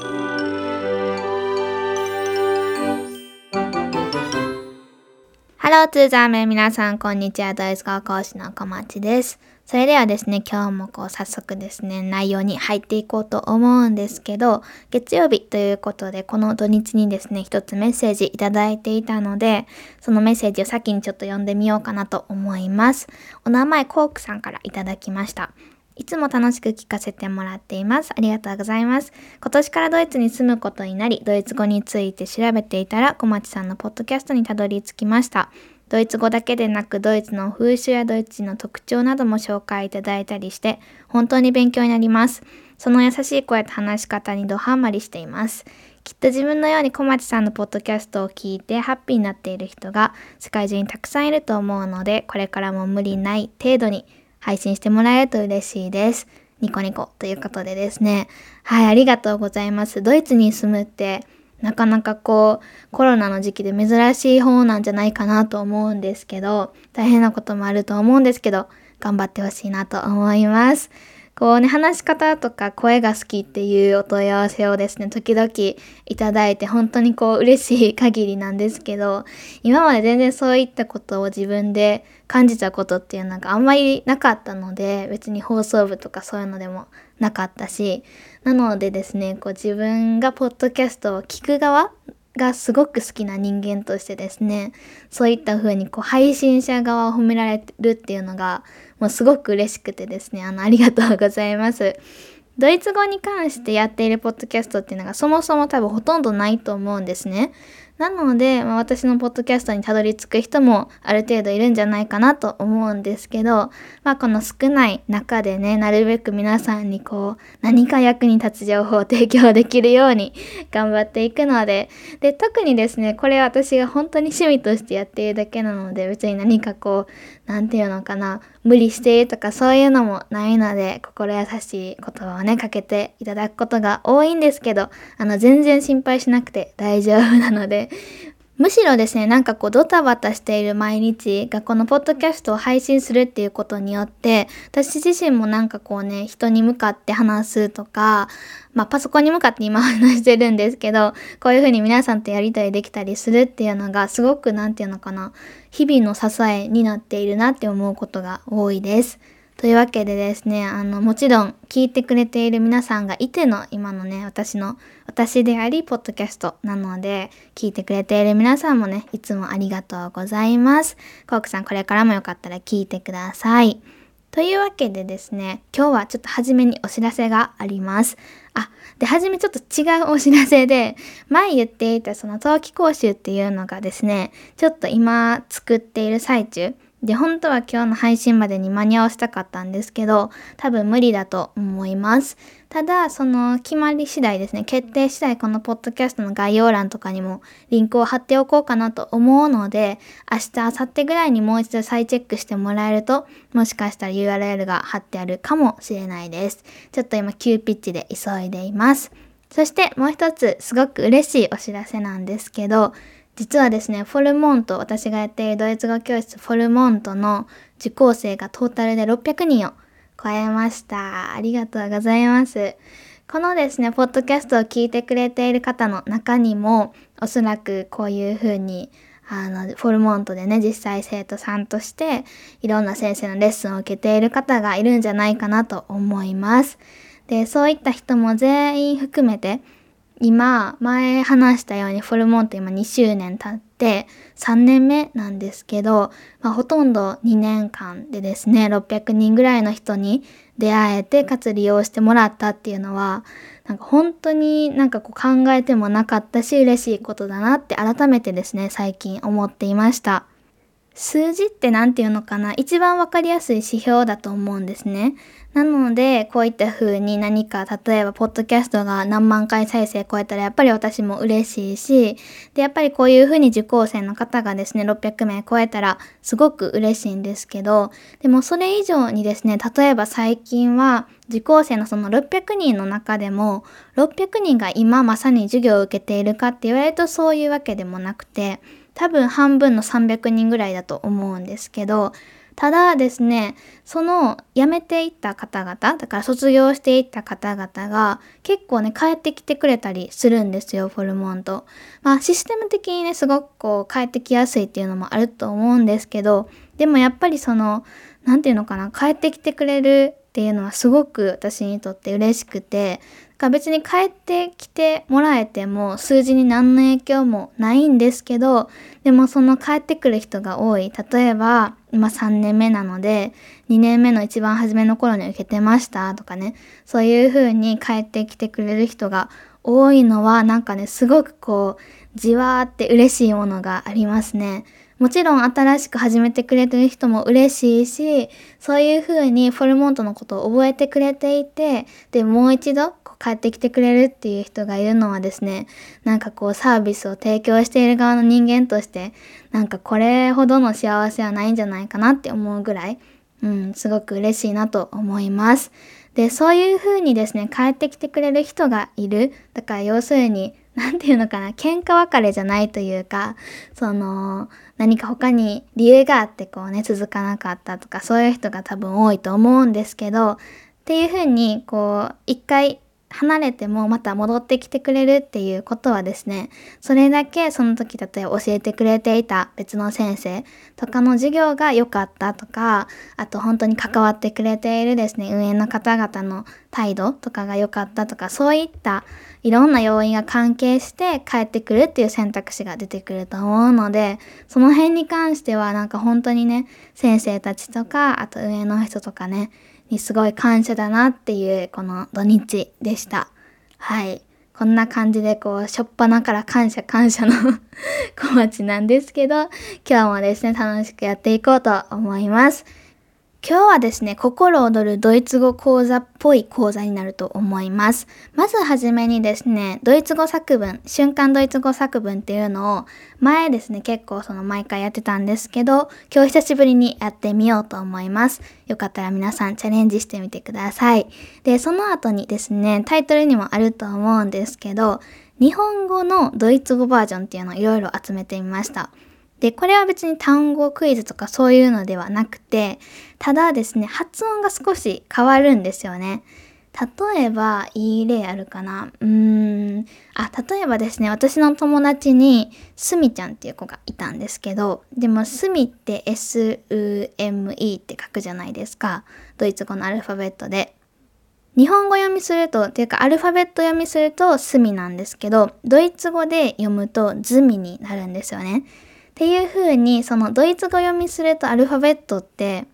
ハローツーザーメン皆さんこんにちはドイツ語講師の小町ですそれではですね今日もこう早速ですね内容に入っていこうと思うんですけど月曜日ということでこの土日にですね一つメッセージいただいていたのでそのメッセージを先にちょっと読んでみようかなと思います。お名前コークさんからいただきました。いつも楽しく聞かせてもらっています。ありがとうございます。今年からドイツに住むことになり、ドイツ語について調べていたら、小町さんのポッドキャストにたどり着きました。ドイツ語だけでなく、ドイツの風習やドイツの特徴なども紹介いただいたりして、本当に勉強になります。その優しい声と話し方にドハマりしています。きっと自分のように小町さんのポッドキャストを聞いてハッピーになっている人が世界中にたくさんいると思うので、これからも無理ない程度に配信してもらえると嬉しいです。ニコニコということでですね。はい、ありがとうございます。ドイツに住むってなかなかこうコロナの時期で珍しい方なんじゃないかなと思うんですけど、大変なこともあると思うんですけど、頑張ってほしいなと思います。こうね、話し方とか声が好きっていうお問い合わせをですね、時々いただいて本当にこう嬉しい限りなんですけど、今まで全然そういったことを自分で感じたことっていうのがあんまりなかったので、別に放送部とかそういうのでもなかったし、なのでですね、こう自分がポッドキャストを聞く側がすごく好きな人間としてですね、そういった風にこう配信者側を褒められるっていうのがもうすごく嬉しくてですね、あの、ありがとうございます。ドイツ語に関してやっているポッドキャストっていうのがそもそも多分ほとんどないと思うんですね。なので、まあ、私のポッドキャストにたどり着く人もある程度いるんじゃないかなと思うんですけど、まあ、この少ない中でね、なるべく皆さんにこう、何か役に立つ情報を提供できるように 頑張っていくので、で、特にですね、これ私が本当に趣味としてやっているだけなので、別に何かこう、なんていうのかな、無理してるとかそういうのもないので、心優しい言葉をね、かけていただくことが多いんですけど、あの、全然心配しなくて大丈夫なので、むしろですね、なんかこうドタバタしている毎日がこのポッドキャストを配信するっていうことによって、私自身もなんかこうね、人に向かって話すとか、まあパソコンに向かって今話してるんですけど、こういうふうに皆さんとやりとりできたりするっていうのがすごくなんていうのかな、日々の支えになっているなって思うことが多いです。というわけでですね、あの、もちろん聞いてくれている皆さんがいての今のね、私の、私であり、ポッドキャストなので、聞いてくれている皆さんもね、いつもありがとうございます。コークさん、これからもよかったら聞いてください。というわけでですね、今日はちょっと初めにお知らせがあります。あ、で、初めちょっと違うお知らせで、前言っていたその冬季講習っていうのがですね、ちょっと今作っている最中、で、本当は今日の配信までに間に合わせたかったんですけど、多分無理だと思います。ただ、その決まり次第ですね、決定次第このポッドキャストの概要欄とかにもリンクを貼っておこうかなと思うので、明日、明後日ぐらいにもう一度再チェックしてもらえると、もしかしたら URL が貼ってあるかもしれないです。ちょっと今急ピッチで急いでいます。そしてもう一つ、すごく嬉しいお知らせなんですけど、実はですね、フォルモント、私がやっているドイツ語教室フォルモントの受講生がトータルで600人を超えました。ありがとうございます。このですね、ポッドキャストを聞いてくれている方の中にも、おそらくこういうふうに、あの、フォルモントでね、実際生徒さんとして、いろんな先生のレッスンを受けている方がいるんじゃないかなと思います。で、そういった人も全員含めて、今、前話したようにフォルモント今2周年経って3年目なんですけど、まあ、ほとんど2年間でですね、600人ぐらいの人に出会えて、かつ利用してもらったっていうのは、なんか本当になんかこう考えてもなかったし嬉しいことだなって改めてですね、最近思っていました。数字って何て言うのかな？一番わかりやすい指標だと思うんですね。なので、こういった風に何か、例えば、ポッドキャストが何万回再生超えたら、やっぱり私も嬉しいし、で、やっぱりこういう風に受講生の方がですね、600名超えたら、すごく嬉しいんですけど、でもそれ以上にですね、例えば最近は、受講生のその600人の中でも、600人が今まさに授業を受けているかって言われるとそういうわけでもなくて、多分半分の300人ぐらいだと思うんですけど、ただですね、その辞めていった方々、だから卒業していった方々が結構ね、帰ってきてくれたりするんですよ、フォルモント。まあシステム的にね、すごくこう帰ってきやすいっていうのもあると思うんですけど、でもやっぱりその、何て言うのかな、帰ってきてくれるっていうのはすごく私にとって嬉しくて、か別に帰ってきてもらえても数字に何の影響もないんですけどでもその帰ってくる人が多い。例えば今3年目なので2年目の一番初めの頃に受けてました。とかね。そういう風に帰ってきてくれる人が多いのはなんかねすごくこうじわーって嬉しいものがありますね。もちろん新しく始めてくれてる人も嬉しいし、そういう風にフォルモントのことを覚えてくれていて、で、もう一度帰ってきてくれるっていう人がいるのはですね、なんかこうサービスを提供している側の人間として、なんかこれほどの幸せはないんじゃないかなって思うぐらい、うん、すごく嬉しいなと思います。で、そういう風にですね、帰ってきてくれる人がいる。だから要するに、何て言うのかな、喧嘩別れじゃないというか、その、何か他に理由があってこうね、続かなかったとか、そういう人が多分多いと思うんですけど、っていうふうに、こう、一回離れてもまた戻ってきてくれるっていうことはですね、それだけその時例えば教えてくれていた別の先生とかの授業が良かったとか、あと本当に関わってくれているですね、運営の方々の態度とかが良かったとか、そういったいろんな要因が関係して帰ってくるっていう選択肢が出てくると思うので、その辺に関してはなんか本当にね、先生たちとか、あと運営の人とかね、にすごい感謝だなっていうこの土日でした。はい。こんな感じでこう、しょっぱなから感謝感謝の 小町なんですけど、今日もですね、楽しくやっていこうと思います。今日はですね、心躍るドイツ語講座っぽい講座になると思います。まずはじめにですね、ドイツ語作文、瞬間ドイツ語作文っていうのを前ですね、結構その毎回やってたんですけど、今日久しぶりにやってみようと思います。よかったら皆さんチャレンジしてみてください。で、その後にですね、タイトルにもあると思うんですけど、日本語のドイツ語バージョンっていうのをいろいろ集めてみました。で、これは別に単語クイズとかそういうのではなくて、ただですね、発音が少し変わるんですよね。例えば、いい例あるかな？うーん。あ、例えばですね、私の友達に、すみちゃんっていう子がいたんですけど、でも、すみって S-U-M-E って書くじゃないですか。ドイツ語のアルファベットで。日本語読みすると、っていうかアルファベット読みすると、すみなんですけど、ドイツ語で読むと、ズミになるんですよね。っていう風に、そのドイツ語読みするとアルファベットって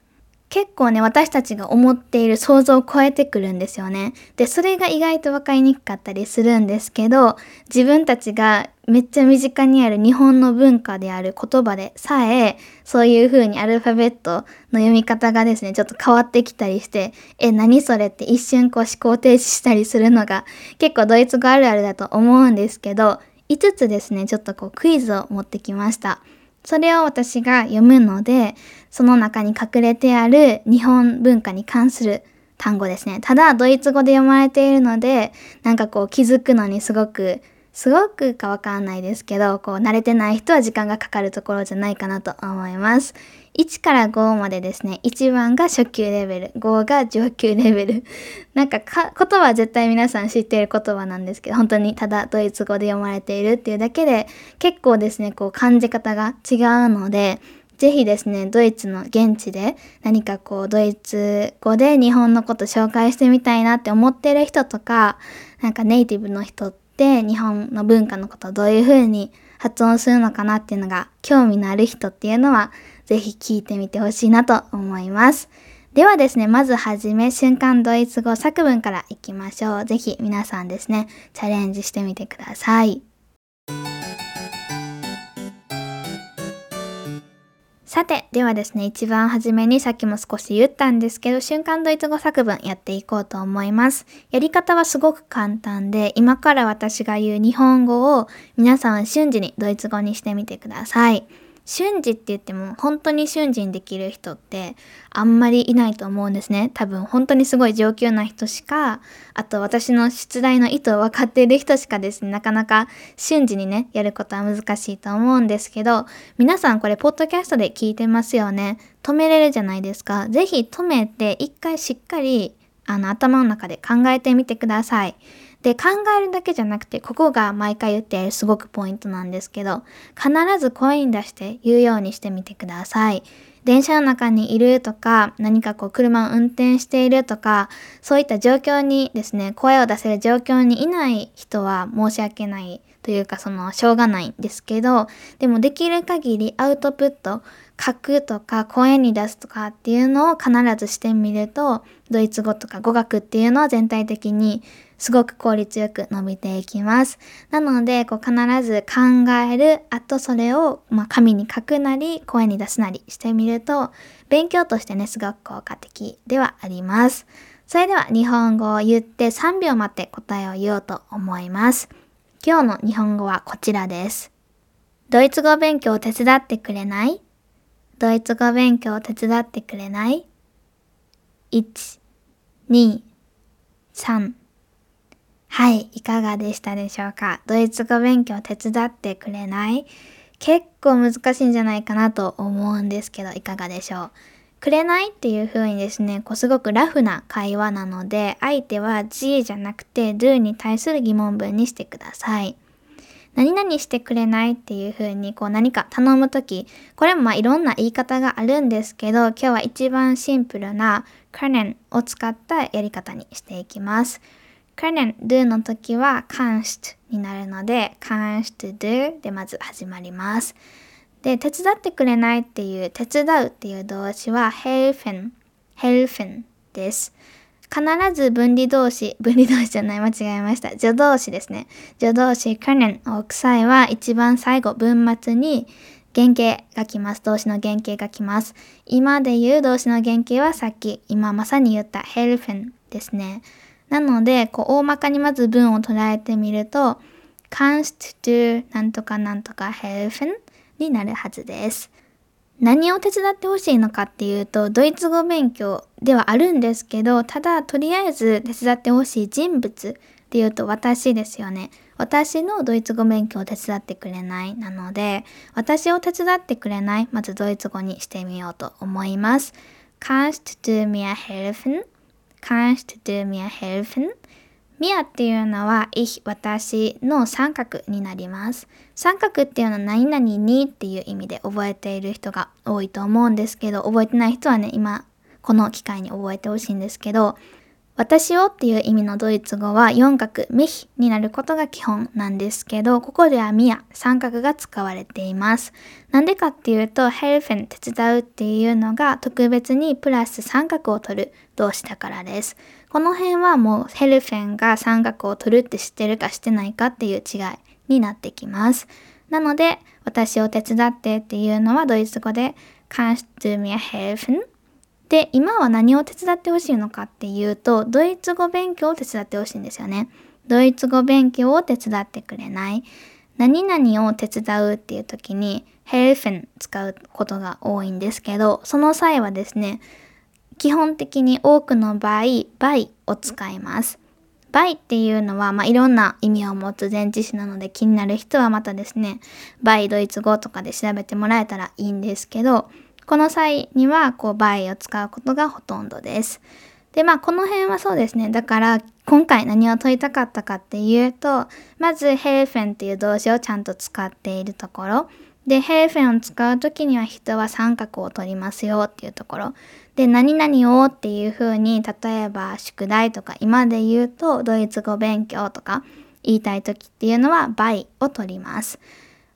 結構ね、私たちが思っている想像を超えてくるんですよね。で、それが意外と分かりにくかったりするんですけど、自分たちがめっちゃ身近にある日本の文化である言葉でさえ、そういう風にアルファベットの読み方がですね、ちょっと変わってきたりして、え、何それって一瞬こう思考停止したりするのが結構ドイツ語あるあるだと思うんですけど、5つですね、ちょっとこうクイズを持ってきました。それを私が読むので、その中に隠れてある日本文化に関する単語ですね。ただ、ドイツ語で読まれているので、なんかこう気づくのにすごくすごくかわかんないですけど、こう慣れてない人は時間がかかるところじゃないかなと思います。1から5までですね、1番が初級レベル、5が上級レベル。なんかか言葉は絶対皆さん知っている言葉なんですけど、本当にただドイツ語で読まれているっていうだけで、結構ですね、こう感じ方が違うので、ぜひですね、ドイツの現地で何かこうドイツ語で日本のこと紹介してみたいなって思ってる人とか、なんかネイティブの人って日本の文化のことをどういう風に発音するのかなっていうのが興味のある人っていうのはぜひ聞いてみてほしいなと思います。ではですね、まずはじめ瞬間ドイツ語作文からいきましょう。ぜひ皆さんですね、チャレンジしてみてください。さて、ではですね、一番初めにさっきも少し言ったんですけど、瞬間ドイツ語作文やっていこうと思います。やり方はすごく簡単で、今から私が言う日本語を皆さんは瞬時にドイツ語にしてみてください。瞬時って言っても本当に瞬時にできる人ってあんまりいないと思うんですね。多分本当にすごい上級な人しか、あと私の出題の意図を分かっている人しかですね、なかなか瞬時にね、やることは難しいと思うんですけど、皆さんこれポッドキャストで聞いてますよね。止めれるじゃないですか。ぜひ止めて一回しっかりあの頭の中で考えてみてください。で、考えるだけじゃなくて、ここが毎回言ってすごくポイントなんですけど、必ず声に出して言うようにしてみてください。電車の中にいるとか、何かこう車を運転しているとか、そういった状況にですね、声を出せる状況にいない人は申し訳ないというか、その、しょうがないんですけど、でもできる限りアウトプット、書くとか声に出すとかっていうのを必ずしてみると、ドイツ語とか語学っていうのは全体的にすごく効率よく伸びていきます。なので、こう必ず考える、あとそれを、ま、紙に書くなり、声に出すなりしてみると、勉強としてね、すごく効果的ではあります。それでは日本語を言って3秒待って答えを言おうと思います。今日の日本語はこちらです。ドイツ語勉強を手伝ってくれない？ドイツ語勉強を手伝ってくれない ?1、2、3はい、いかがでしたでしょうか？ドイツ語勉強手伝ってくれない？結構難しいんじゃないかなと思うんですけど、いかがでしょう？くれないっていう風にですね、こうすごくラフな会話なので、相手は G じゃなくて Do に対する疑問文にしてください。何々してくれないっていう風にこう何か頼むとき、これもまあいろんな言い方があるんですけど、今日は一番シンプルな können を使ったやり方にしていきます。Können do の時は kannst になるので kannst do でまず始まります。で、手伝ってくれないっていう手伝うっていう動詞は helfen helfen です。必ず分離動詞、分離動詞じゃない、間違えました。助動詞ですね。助動詞 können を置く際は一番最後、文末に原型が来ます。動詞の原型が来ます。今で言う動詞の原型はさっき、今まさに言った helfen ですね。なので、こう、大まかにまず文を捉えてみると、kannst du なんとかなんとか helfen になるはずです。何を手伝ってほしいのかっていうと、ドイツ語勉強ではあるんですけど、ただ、とりあえず手伝ってほしい人物っていうと私ですよね。私のドイツ語勉強を手伝ってくれないなので、私を手伝ってくれないまずドイツ語にしてみようと思います。Kannst du mir helfen? Kannst du mir helfen? ミアっていうのは、ich、私の三角になります。三角っていうのは何々にっていう意味で覚えている人が多いと思うんですけど、覚えてない人はね、今、この機会に覚えてほしいんですけど、私をっていう意味のドイツ語は四角、ミヒになることが基本なんですけど、ここではミア、三角が使われています。なんでかっていうと、ヘルフェン、手伝うっていうのが特別にプラス三角を取る動詞だからです。この辺はもうヘルフェンが三角を取るって知ってるかしてないかっていう違いになってきます。なので、私を手伝ってっていうのはドイツ語で Kannst du mir helfen? で、今は何を手伝ってほしいのかっていうと、ドイツ語勉強を手伝ってほしいんですよね。ドイツ語勉強を手伝ってくれない。何々を手伝うっていう時に helfen 使うことが多いんですけど、その際はですね、基本的に多くの場合、by を使います。by っていうのは、まあ、いろんな意味を持つ前置詞なので気になる人はまたですね、by ドイツ語とかで調べてもらえたらいいんですけど、この際には、こう、by を使うことがほとんどです。で、まあ、この辺はそうですね。だから、今回何を問いたかったかっていうと、まず、ヘルフェンっていう動詞をちゃんと使っているところ。で、ヘルフェンを使うときには人は三角を取りますよっていうところ。で、何々をっていう風に、例えば宿題とか今で言うとドイツ語勉強とか言いたいときっていうのは by を取ります。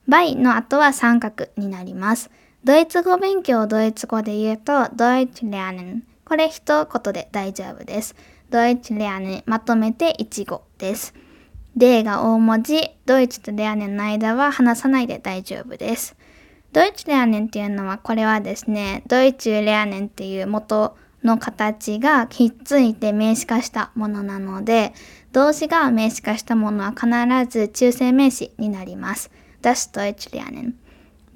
by の後は三角になります。ドイツ語勉強をドイツ語で言うと、Deutsch lernen。これ一言で大丈夫です。Deutsch lernen まとめて一語です。D が大文字、ドイツと lernen の間は話さないで大丈夫です。ドイツ lernen っていうのは、これはですね、ドイツ lernen っていう元の形がひっついて名詞化したものなので、動詞が名詞化したものは必ず中性名詞になります。Das Deutschlernen。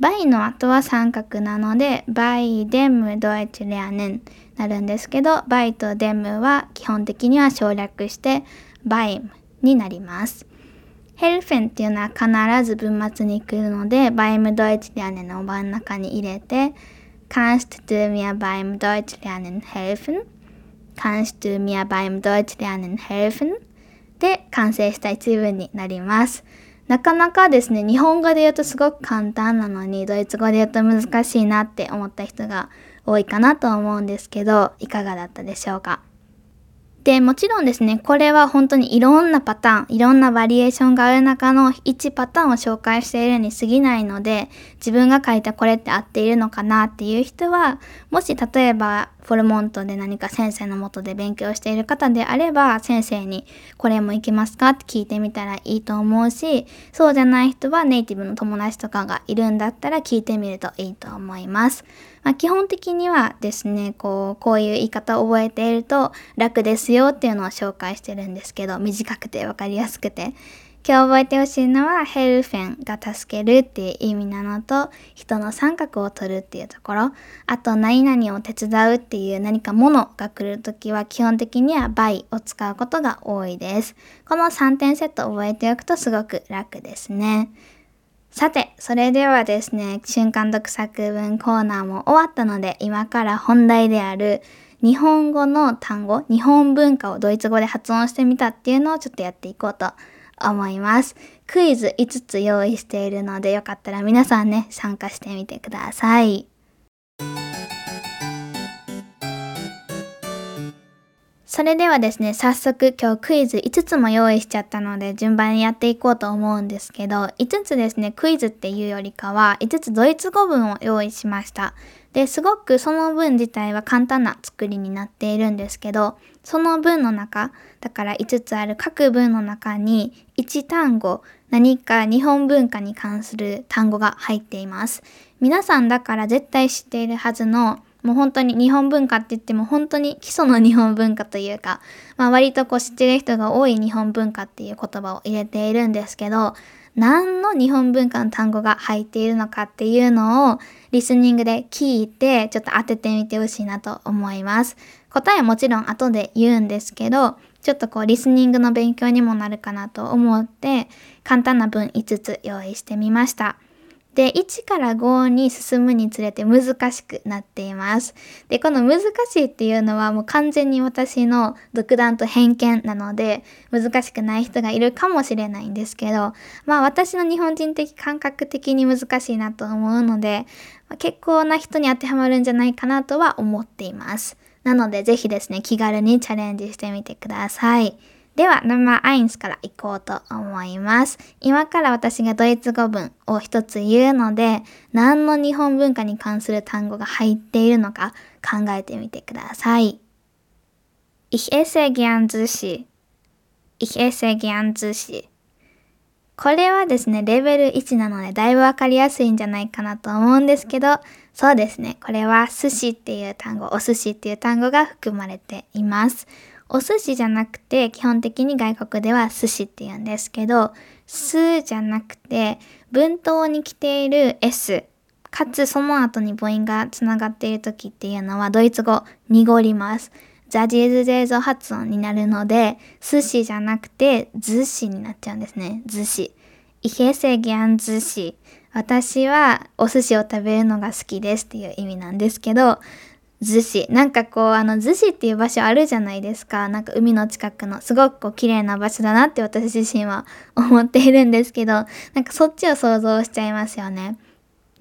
bei の後は三格なので、 bei dem Deutschlernen なるんですけど、 bei と dem は基本的には省略して、 beim になります。 helfen っていうのは必ず文末に来るので、 beim Deutschlernen の真ん中に入れて、Kannst du mir beim Deutschlernen helfen? Kannst du mir beim Deutsch lernen helfen? で完成した一文になります。なかなかですね、日本語で言うとすごく簡単なのに、ドイツ語で言うと難しいなって思った人が多いかなと思うんですけど、いかがだったでしょうか？で、もちろんですね、これは本当にいろんなパターン、いろんなバリエーションがある中の1パターンを紹介しているに過ぎないので、自分が書いたこれって合っているのかなっていう人は、もし例えばフォルモントで何か先生のもとで勉強している方であれば、先生にこれもいけますか？って聞いてみたらいいと思うし、そうじゃない人はネイティブの友達とかがいるんだったら聞いてみるといいと思います。まあ、基本的にはですね、こう、こういう言い方を覚えていると楽ですよっていうのを紹介してるんですけど、短くてわかりやすくて。今日覚えてほしいのはヘルフェンが助けるっていう意味なのと人の三角を取るっていうところ。あと何々を手伝うっていう何かものが来るときは基本的には by を使うことが多いです。この3点セット覚えておくとすごく楽ですね。さて、それではですね、瞬間読作文コーナーも終わったので、今から本題である日本語の単語、日本文化をドイツ語で発音してみたっていうのをちょっとやっていこうと思います。クイズ5つ用意しているので、よかったら皆さんね、参加してみてください。それではですね、早速今日クイズ5つも用意しちゃったので順番にやっていこうと思うんですけど、5つですね、クイズっていうよりかは5つドイツ語文を用意しました。で、すごくその文自体は簡単な作りになっているんですけど、その文の中、だから5つある各文の中に1単語、何か日本文化に関する単語が入っています。皆さんだから絶対知っているはずのもう本当に日本文化って言っても本当に基礎の日本文化というか、まあ割とこう知ってる人が多い日本文化っていう言葉を入れているんですけど、何の日本文化の単語が入っているのかっていうのをリスニングで聞いてちょっと当ててみてほしいなと思います。答えはもちろん後で言うんですけど、ちょっとこうリスニングの勉強にもなるかなと思って簡単な文5つ用意してみました。で、1から5に進むにつれて難しくなっています。で、この難しいっていうのはもう完全に私の独断と偏見なので、難しくない人がいるかもしれないんですけど、まあ私の日本人的感覚的に難しいなと思うので、結構な人に当てはまるんじゃないかなとは思っています。なのでぜひですね、気軽にチャレンジしてみてください。では、ナンバーアインスから行こうと思います。今から私がドイツ語文を一つ言うので、何の日本文化に関する単語が入っているのか考えてみてください。Ich esse gern Sushi. Ich esse gern Sushi. これはですね、レベル1なのでだいぶわかりやすいんじゃないかなと思うんですけど、そうですね、これは寿司っていう単語、お寿司っていう単語が含まれています。お寿司じゃなくて、基本的に外国では寿司って言うんですけど、すじゃなくて、文頭に来ている S、かつその後に母音がつながっている時っていうのはドイツ語濁ります。ザジーズゼーゾ発音になるので、寿司じゃなくて、寿司になっちゃうんですね。寿司。イヘセギャン寿司。私はお寿司を食べるのが好きですっていう意味なんですけど、逗子。なんかこう、あの、逗子っていう場所あるじゃないですか。なんか海の近くの、すごくこう、綺麗な場所だなって私自身は思っているんですけど、なんかそっちを想像しちゃいますよね。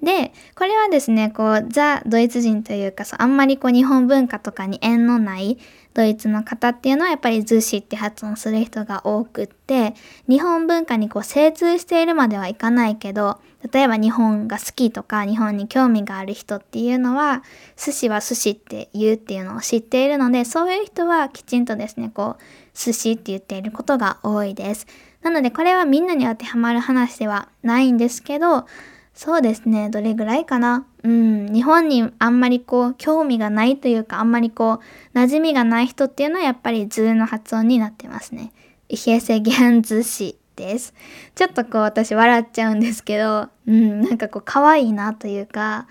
で、これはですね、こう、ザ・ドイツ人というか、そうあんまりこう、日本文化とかに縁のないドイツの方っていうのはやっぱりズシって発音する人が多くって、日本文化にこう、精通しているまではいかないけど、例えば日本が好きとか日本に興味がある人っていうのは寿司は寿司って言うっていうのを知っているのでそういう人はきちんとですねこう寿司って言っていることが多いです。なのでこれはみんなに当てはまる話ではないんですけどそうですねどれぐらいかな？うん日本にあんまりこう興味がないというかあんまりこう馴染みがない人っていうのはやっぱり図の発音になってますね。イヘセゲン寿司です。ちょっとこう私笑っちゃうんですけど、うん、なんかこう可愛いなというか、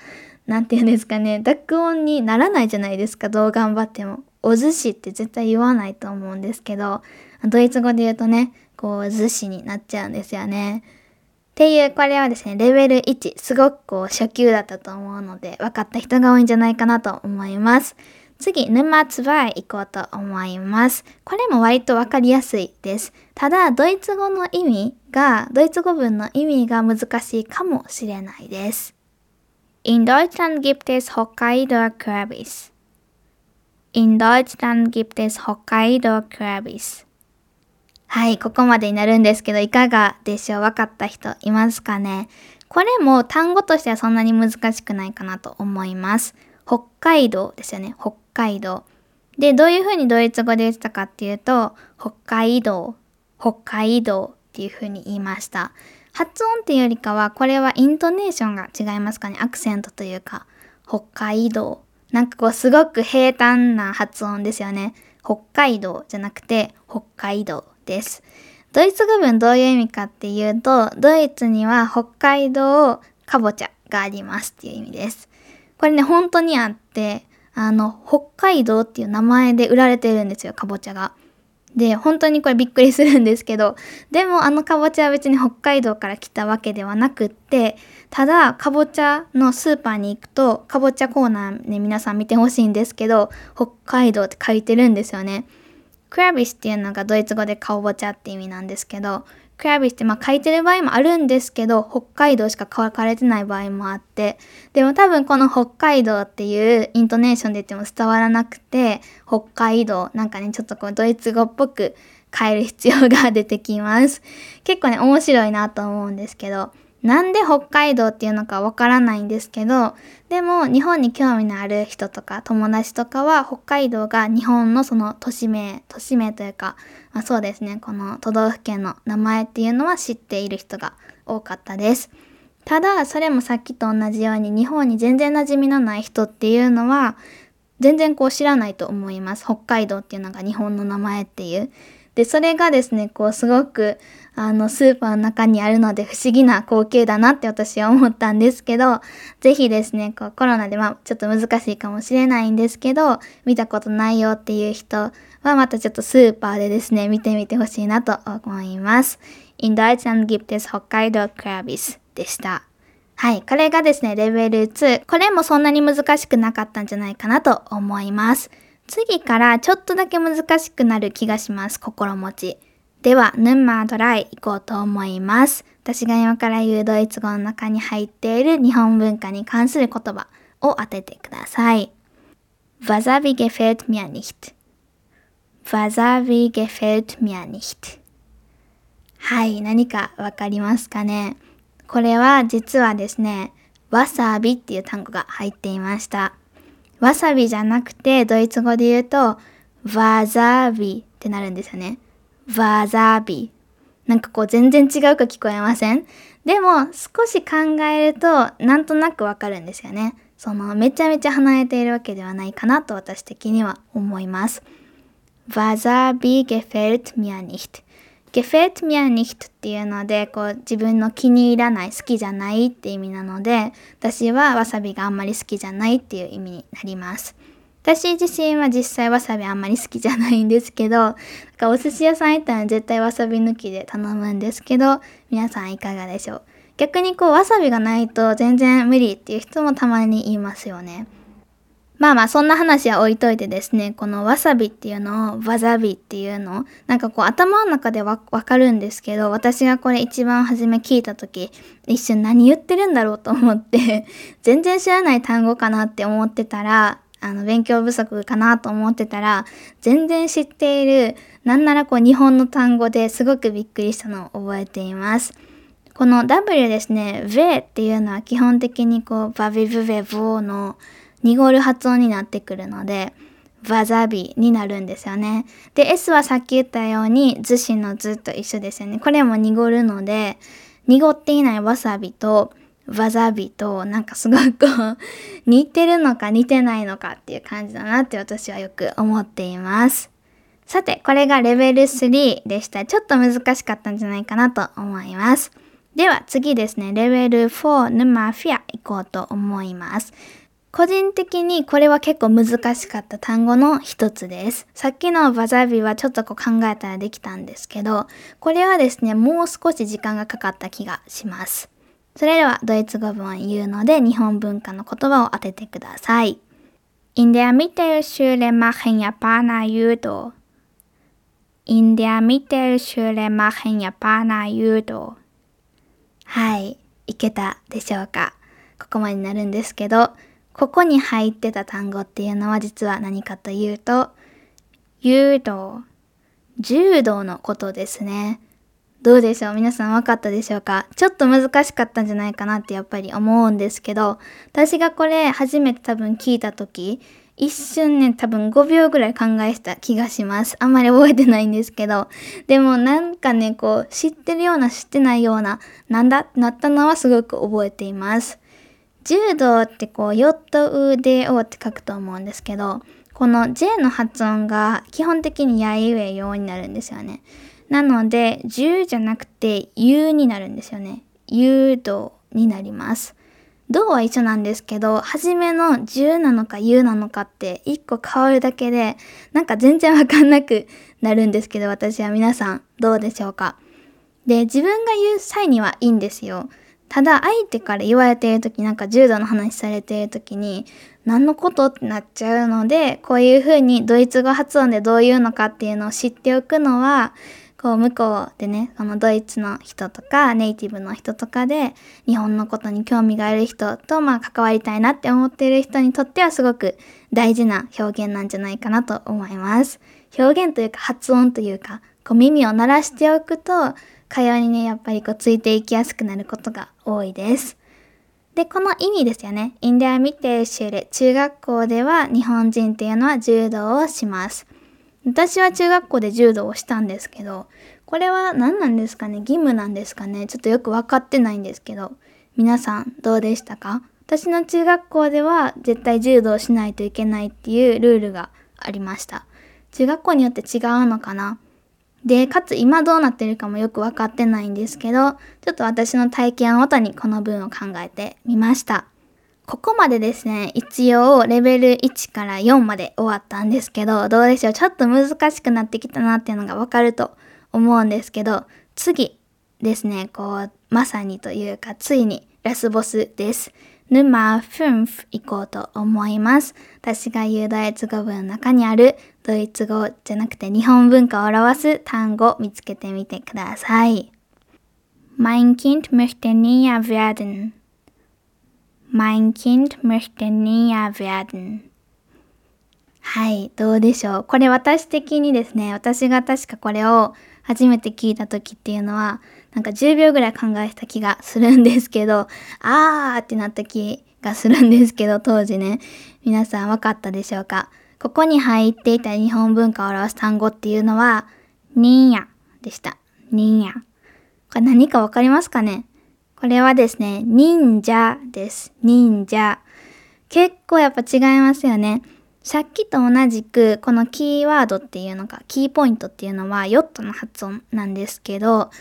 なんて言うんですかね、濁音にならないじゃないですか、どう頑張っても。お寿司って絶対言わないと思うんですけど、ドイツ語で言うとね、こう、寿司になっちゃうんですよね。っていう、これはですね、レベル1、すごくこう、初級だったと思うので、分かった人が多いんじゃないかなと思います。次、沼津バイ行こうと思います。これも割とわかりやすいです。ただ、ドイツ語の意味が、ドイツ語文の意味が難しいかもしれないです。In Deutschland gibt es Hokkaido Kürbis. In Deutschland gibt es Hokkaido Kürbis. はい、ここまでになるんですけど、いかがでしょう？わかった人いますかね？これも単語としてはそんなに難しくないかなと思います。北海道ですよね。北海道。で、どういうふうにドイツ語で言ってたかっていうと、北海道、北海道っていうふうに言いました。発音っていうよりかは、これはイントネーションが違いますかね？アクセントというか、北海道。なんかこうすごく平坦な発音ですよね。北海道じゃなくて北海道です。ドイツ語文どういう意味かっていうと、ドイツには北海道かぼちゃがありますっていう意味です。これね、本当にあって、あの、北海道っていう名前で売られてるんですよ、かぼちゃが。で、本当にこれびっくりするんですけど、でもあのかぼちゃは別に北海道から来たわけではなくって、ただ、かぼちゃのスーパーに行くと、かぼちゃコーナーね、皆さん見てほしいんですけど、北海道って書いてるんですよね。クラビスっていうのがドイツ語でかぼちゃって意味なんですけど、クラビスってまあ書いてる場合もあるんですけど、北海道しか書かれてない場合もあって、でも多分この北海道っていうイントネーションで言っても伝わらなくて、北海道、なんかね、ちょっとこうドイツ語っぽく変える必要が出てきます。結構ね、面白いなと思うんですけど、なんで北海道っていうのかわからないんですけど、でも日本に興味のある人とか友達とかは北海道が日本のその都市名、都市名というか、まあ、そうですね、この都道府県の名前っていうのは知っている人が多かったです。ただ、それもさっきと同じように日本に全然馴染みのない人っていうのは全然こう知らないと思います。北海道っていうのが日本の名前っていう。で、それがですね、こうすごく、あの、スーパーの中にあるので不思議な光景だなって私は思ったんですけど、ぜひですね、こうコロナでまあちょっと難しいかもしれないんですけど、見たことないよっていう人はまたちょっとスーパーでですね、見てみてほしいなと思います。In Deutschland gibt es Hokkaido Krabis でした。はい。これがですね、レベル2。これもそんなに難しくなかったんじゃないかなと思います。次からちょっとだけ難しくなる気がします。心持ち。では、ヌンマードライ行こうと思います。私が今から言うドイツ語の中に入っている日本文化に関する言葉を当ててください。Wasabi gefällt mir nicht. Wasabi gefällt mir nicht. はい、何かわかりますかね？これは実はですね、わさびっていう単語が入っていました。わさびじゃなくて、ドイツ語で言うと、わざびってなるんですよね。わざび。なんかこう全然違うか聞こえません？でも少し考えるとなんとなくわかるんですよね。そのめちゃめちゃ離れているわけではないかなと私的には思います。わざび gefällt mir nicht。Gefällt mir nicht っていうので、こう自分の気に入らない、好きじゃないって意味なので、私はわさびがあんまり好きじゃないっていう意味になります。私自身は実際わさびあんまり好きじゃないんですけど、なんかお寿司屋さん行ったら絶対わさび抜きで頼むんですけど、皆さんいかがでしょう？逆にこうわさびがないと全然無理っていう人もたまに言いますよね。まあまあそんな話は置いといてですね、このわさびっていうのをわざびっていうのなんかこう頭の中でわかるんですけど、私がこれ一番初め聞いた時、一瞬何言ってるんだろうと思って 全然知らない単語かなって思ってたら、あの、勉強不足かなと思ってたら、全然知っている、なんならこう日本の単語ですごくびっくりしたのを覚えています。この W ですね、V っていうのは基本的にこう、バビブベボーの濁る発音になってくるので、わざびになるんですよね。で、S はさっき言ったように、図詞の図と一緒ですよね。これも濁るので、濁っていないわさびと、わざびと、なんかすごく、似てるのか似てないのかっていう感じだなって私はよく思っています。さて、これがレベル3でした。ちょっと難しかったんじゃないかなと思います。では次ですね、レベル4のマフィア行こうと思います。個人的にこれは結構難しかった単語の一つです。さっきのバザビはちょっとこう考えたらできたんですけど、これはですね、もう少し時間がかかった気がします。それではドイツ語文言うので日本文化の言葉を当ててください。In der Mittelschule machen Japaner Judo. In der Mitte Schule machen Japaner Judo. はい、いけたでしょうか？ここまでになるんですけど、ここに入ってた単語っていうのは実は何かというと、柔道、柔道のことですね。どうでしょう？皆さん分かったでしょうか？ちょっと難しかったんじゃないかなってやっぱり思うんですけど、私がこれ初めて多分聞いた時、一瞬ね、多分5秒ぐらい考えした気がします。あんまり覚えてないんですけど。でもなんかね、こう、知ってるような知ってないような、なんだ？ってなったのはすごく覚えています。柔道ってこう、ヨット腕をって書くと思うんですけど、この J の発音が基本的にやいうえようになるんですよね。なので、10じゃなくて U になるんですよね。誘導になります。銅は一緒なんですけど、初めの10なのか U なのかって1個変わるだけで、なんか全然わかんなくなるんですけど、私は皆さんどうでしょうかで、自分が言う際にはいいんですよ。ただ相手から言われている時なんか柔道の話されている時に何のことってなっちゃうのでこういう風にドイツ語発音でどういうのかっていうのを知っておくのはこう向こうでねこのドイツの人とかネイティブの人とかで日本のことに興味がある人とまあ関わりたいなって思っている人にとってはすごく大事な表現なんじゃないかなと思います。表現というか発音というかこう耳を鳴らしておくと会話にね、やっぱりこうついていきやすくなることが多いです。で、この意味ですよね。インデアミテーシュレ。中学校では日本人っていうのは柔道をします。私は中学校で柔道をしたんですけど、これは何なんですかね？義務なんですかね？ちょっとよく分かってないんですけど、皆さんどうでしたか？私の中学校では絶対柔道しないといけないっていうルールがありました。中学校によって違うのかな？で、かつ今どうなってるかもよくわかってないんですけど、ちょっと私の体験をもとにこの文を考えてみました。ここまでですね、一応レベル1から4まで終わったんですけど、どうでしょう？ちょっと難しくなってきたなっていうのがわかると思うんですけど、次ですね、こう、まさにというか、ついにラスボスです。沼5行こうと思います。私が言うドイツ語文の中にあるドイツ語じゃなくて日本文化を表す単語を見つけてみてください。Mein Kind möchte näher werden. Mein Kind möchte näher werden. はい、どうでしょう？これ私的にですね、私が確かこれを初めて聞いた時っていうのは、なんか10秒ぐらい考えた気がするんですけど、あーってなった気がするんですけど、当時ね、皆さん分かったでしょうか？ここに入っていた日本文化を表す単語っていうのは、にんやでした。にんや。これ何かわかりますかね？これはですね、忍者です。忍者。結構やっぱ違いますよね。さっきと同じく、このキーワードっていうのが、キーポイントっていうのは、ヨットの発音なんですけど、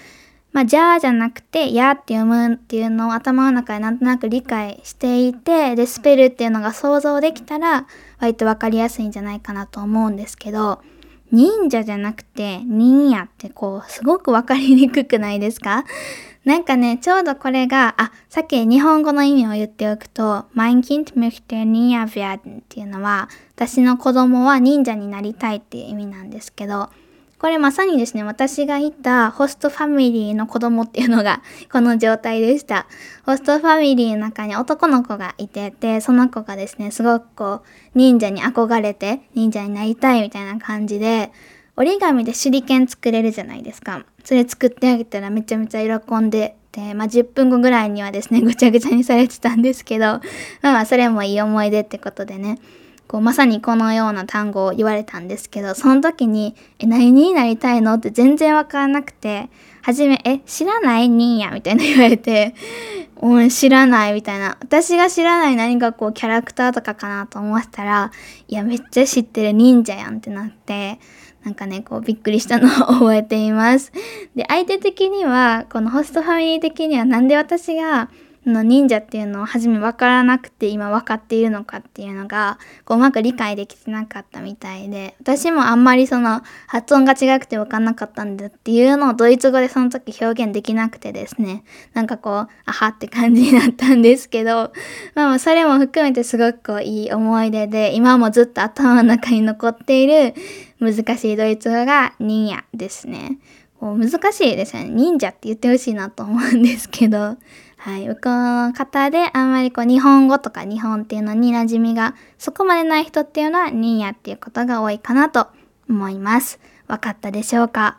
まあ、じゃあじゃなくて、やって読むっていうのを頭の中でなんとなく理解していて、で、スペルっていうのが想像できたら、割とわかりやすいんじゃないかなと思うんですけど、忍者じゃなくて、忍者ってこう、すごくわかりにくくないですか？なんかね、ちょうどこれが、あ、さっき日本語の意味を言っておくと、Mein Kind möchte Ninja werden っていうのは、私の子供は忍者になりたいっていう意味なんですけど、これまさにですね、私がいたホストファミリーの子供っていうのが この状態でした。ホストファミリーの中に男の子がいてて、その子がですね、すごくこう、忍者に憧れて、忍者になりたいみたいな感じで、折り紙で手裏剣作れるじゃないですか。それ作ってあげたらめちゃめちゃ喜んでて、まあ、10分後ぐらいにはですね、ぐちゃぐちゃにされてたんですけど、まあまあそれもいい思い出ってことでね。こうまさにこのような単語を言われたんですけど、その時に、え、何になりたいの？って全然わからなくて、はじめ、え、知らない忍やみたいな言われて、うん、知らないみたいな。私が知らない何かこうキャラクターとかかなと思ったら、いや、めっちゃ知ってる忍者やんってなって、なんかね、こうびっくりしたのを 覚えています。で、相手的には、このホストファミリー的にはなんで私がの忍者っていうのを初め分からなくて今分かっているのかっていうのがこううまく理解できてなかったみたいで私もあんまりその発音が違くて分かんなかったんだっていうのをドイツ語でその時表現できなくてですねなんかこうあはって感じになったんですけど まあそれも含めてすごくこういい思い出で今もずっと頭の中に残っている難しいドイツ語が忍者ですね。こう難しいですよね。忍者って言ってほしいなと思うんですけど。はい。向こうの方であんまりこう日本語とか日本っていうのに馴染みがそこまでない人っていうのは忍者っていうことが多いかなと思います。わかったでしょうか？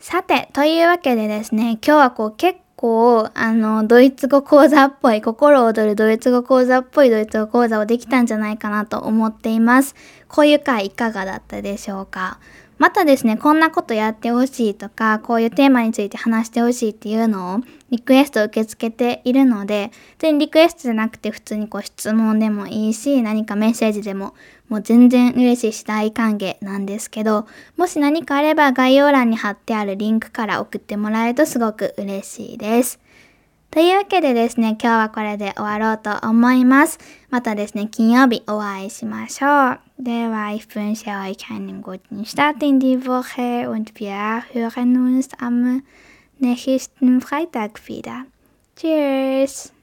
さて、というわけでですね、今日はこう結構、あの、ドイツ語講座っぽい、心躍るドイツ語講座っぽいドイツ語講座をできたんじゃないかなと思っています。こういう回いかがだったでしょうかまたですね、こんなことやってほしいとか、こういうテーマについて話してほしいっていうのをリクエストを受け付けているので、全然リクエストじゃなくて普通にこう質問でもいいし、何かメッセージでももう全然嬉しいし大歓迎なんですけど、もし何かあれば概要欄に貼ってあるリンクから送ってもらえるとすごく嬉しいです。というわけでですね、今日はこれで終わろうと思います。またですね、金曜日お会いしましょう。では、1分しよう。いかにごちんしたてんディーボーヘー。うんぴあー。ふーらぬんすあむ。ねひしんフライタグフィーダー。チェース